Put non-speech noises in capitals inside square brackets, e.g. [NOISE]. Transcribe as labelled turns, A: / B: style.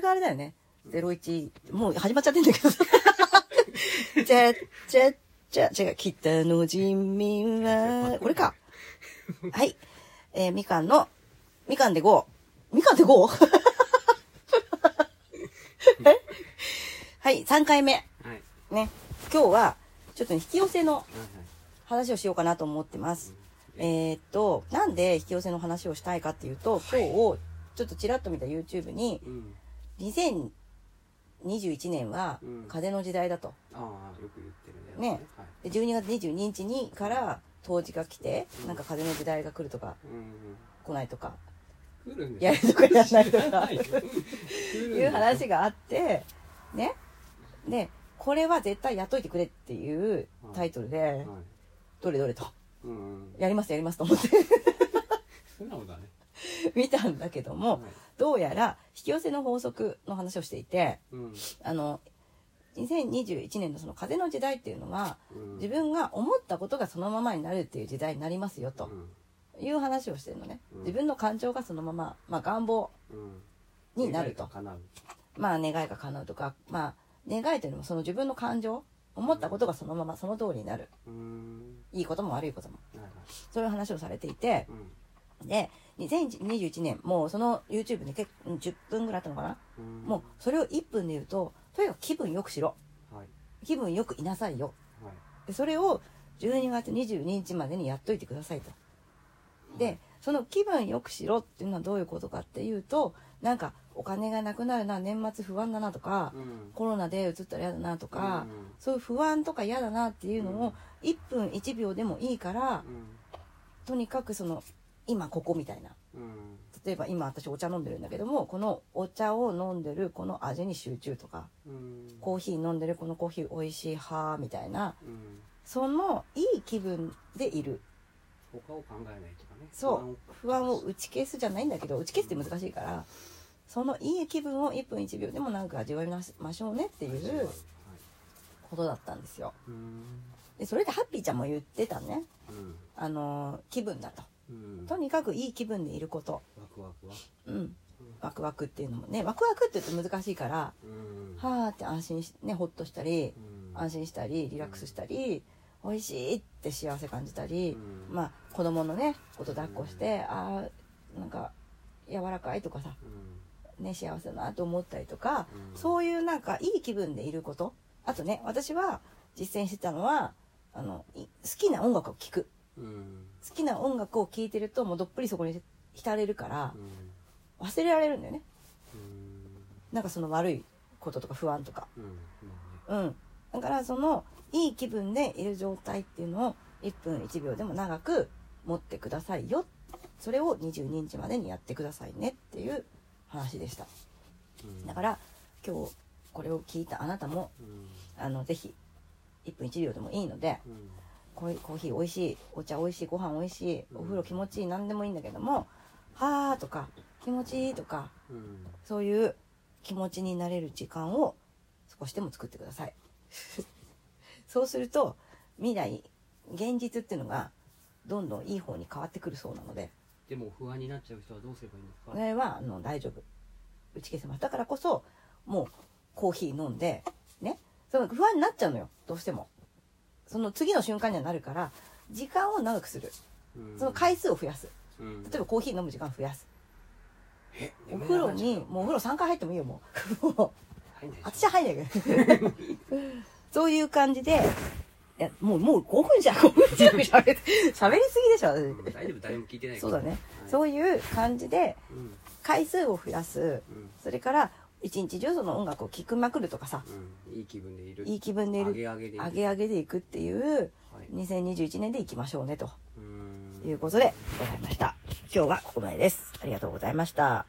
A: があれだよね。01、もう始まっちゃってんだけど。じゃ、じゃ、じゃ、違う、北の人民は、これか。はい。えーみかんの、みかんで GO。みかんで GO? えはい、3回目。
B: はい
A: ね。今日は、ちょっとね引き寄せの話をしようかなと思ってます。えーっと、なんで引き寄せの話をしたいかっていうと、今日を、ちょっとちらっと見た YouTube に、
B: うん
A: 2021年は
B: うん。
A: 風の時代だと。
B: ああよく言ってるね。
A: ね。
B: はい。
A: で、12月22日にから冬至が来て、なんか風の時代が来るとか、来ないとか、
B: うん来るんです
A: やるとかやらないとか。[LAUGHS]
B: はい
A: いう話があって、ね。で、これは絶対やっといてくれっていうタイトルで、
B: はい。
A: どれどれと、
B: うんうん。
A: やりますやりますと思って [LAUGHS] 見たんだけども、
B: はい。
A: どうやら引き寄せの法則の話をしていて、
B: うん。
A: あの、2021年のその風の時代っていうのは、
B: うん。
A: 自分が思ったことがそのままになるっていう時代になりますよと
B: うん。
A: いう話をしてるのね。
B: うん。
A: 自分の感情がそのまま、まあ願望
B: うん。
A: になると。まあ願いが叶うとか、まあ願いというのもその自分の感情、思ったことがそのままその通りになる。
B: うん。
A: いいことも悪いことも。そういう話をされていて、
B: うん
A: で、2021年、もうその YouTube に結構10分ぐらいあったのかな、
B: うん。
A: もうそれを1分で言うと、とにかく気分よくしろ。
B: はい。
A: 気分よくいなさいよ。
B: はい。
A: でそれを12月22日までにやっといてくださいと。で、その気分よくしろっていうのはどういうことかっていうと、なんかお金がなくなるな、年末不安だなとか、
B: うん。
A: コロナで移ったら嫌だなとか、
B: うん
A: そういう不安とか嫌だなっていうのを1分1秒でもいいから、とにかくその今ここみたいな。
B: うんうん
A: 例えば今私お茶飲んでるんだけども、このお茶を飲んでるこの味に集中とか、
B: うん。
A: コーヒー飲んでるこのコーヒー美味しい派みたいな、
B: うん。
A: そのいい気分でいる。
B: 他を考えないとかね。
A: そう。不安を打ち消すじゃないんだけど打ち消すって難しいからそのいい気分を1分1秒でも長く味わいましょうねっていうことだったんですよ。
B: うん。
A: でそれでハッピーちゃんも言ってたね。
B: うん。
A: あのー気分だと。
B: うん
A: とにかくいい気分でいること。
B: ワクワクは？
A: うん。ワクワクっていうのもねワクワクって言うと難しいから
B: うん。
A: はーって安心しねほっとしたり
B: うん。
A: 安心したりリラックスしたり美味しいって幸せ感じたり、
B: うん。
A: まあ子供のねこと抱っこして、ああなんか柔らかいとかさ
B: うん。
A: ね幸せだなと思ったりとか、
B: うん。
A: そういうなんかいい気分でいること。あとね私は実践してたのはあのい好きな音楽を聴く。
B: うん
A: 好きな音楽を聴いてるともうどっぷりそこに浸れるから
B: うん。
A: 忘れられるんだよね。
B: うん。
A: なんかその悪いこととか不安とか。
B: うん。
A: だからそのいい気分でいる状態っていうのを1分1秒でも長く持ってくださいよ。それを22日までにやってくださいねっていう話でした。だから今日これを聞いたあなたも
B: うん。
A: あのぜひ1分1秒でもいいので
B: うん
A: コーヒー美味しいお茶美味しいご飯美味しい
B: うん。
A: お風呂気持ちいい何でもいいんだけども「はー」とか「気持ちいい」とか
B: うん。
A: そういう気持ちになれる時間を少しでも作ってください。[LAUGHS] そうすると未来現実っていうのがどんどんいい方に変わってくるそうなので。
B: でも不安になっちゃう人はどうすればいいんですか？
A: これはあの大丈夫。打ち消せます。だからこそもうコーヒー飲んでね。その不安になっちゃうのよ。どうしてもその次の瞬間にはなるから時間を長くする。
B: うん。
A: その回数を増やす。
B: うん。
A: 例えばコーヒー飲む時間を増やす。
B: え
A: お風呂にもうお風呂3回入ってもいいよもう。もう私は入んないけど。[LAUGHS] そういう感じでいやもうもう5分じゃん。5分近く喋りすぎでしょ
B: うん大丈夫誰も聞いてない
A: そうだね、
B: はい。
A: そういう感じで
B: うん。
A: 回数を増やす。
B: うん。
A: それから一日中その音楽を聴くまくるとかさ
B: うん。いい気分でいる。
A: いい気分でいる。
B: 上げ上げでいる。
A: 上げ上げでいくっていう
B: はい。
A: 2021年でいきましょうねと。
B: うん。
A: いうことでございました。今日はここまでです。ありがとうございました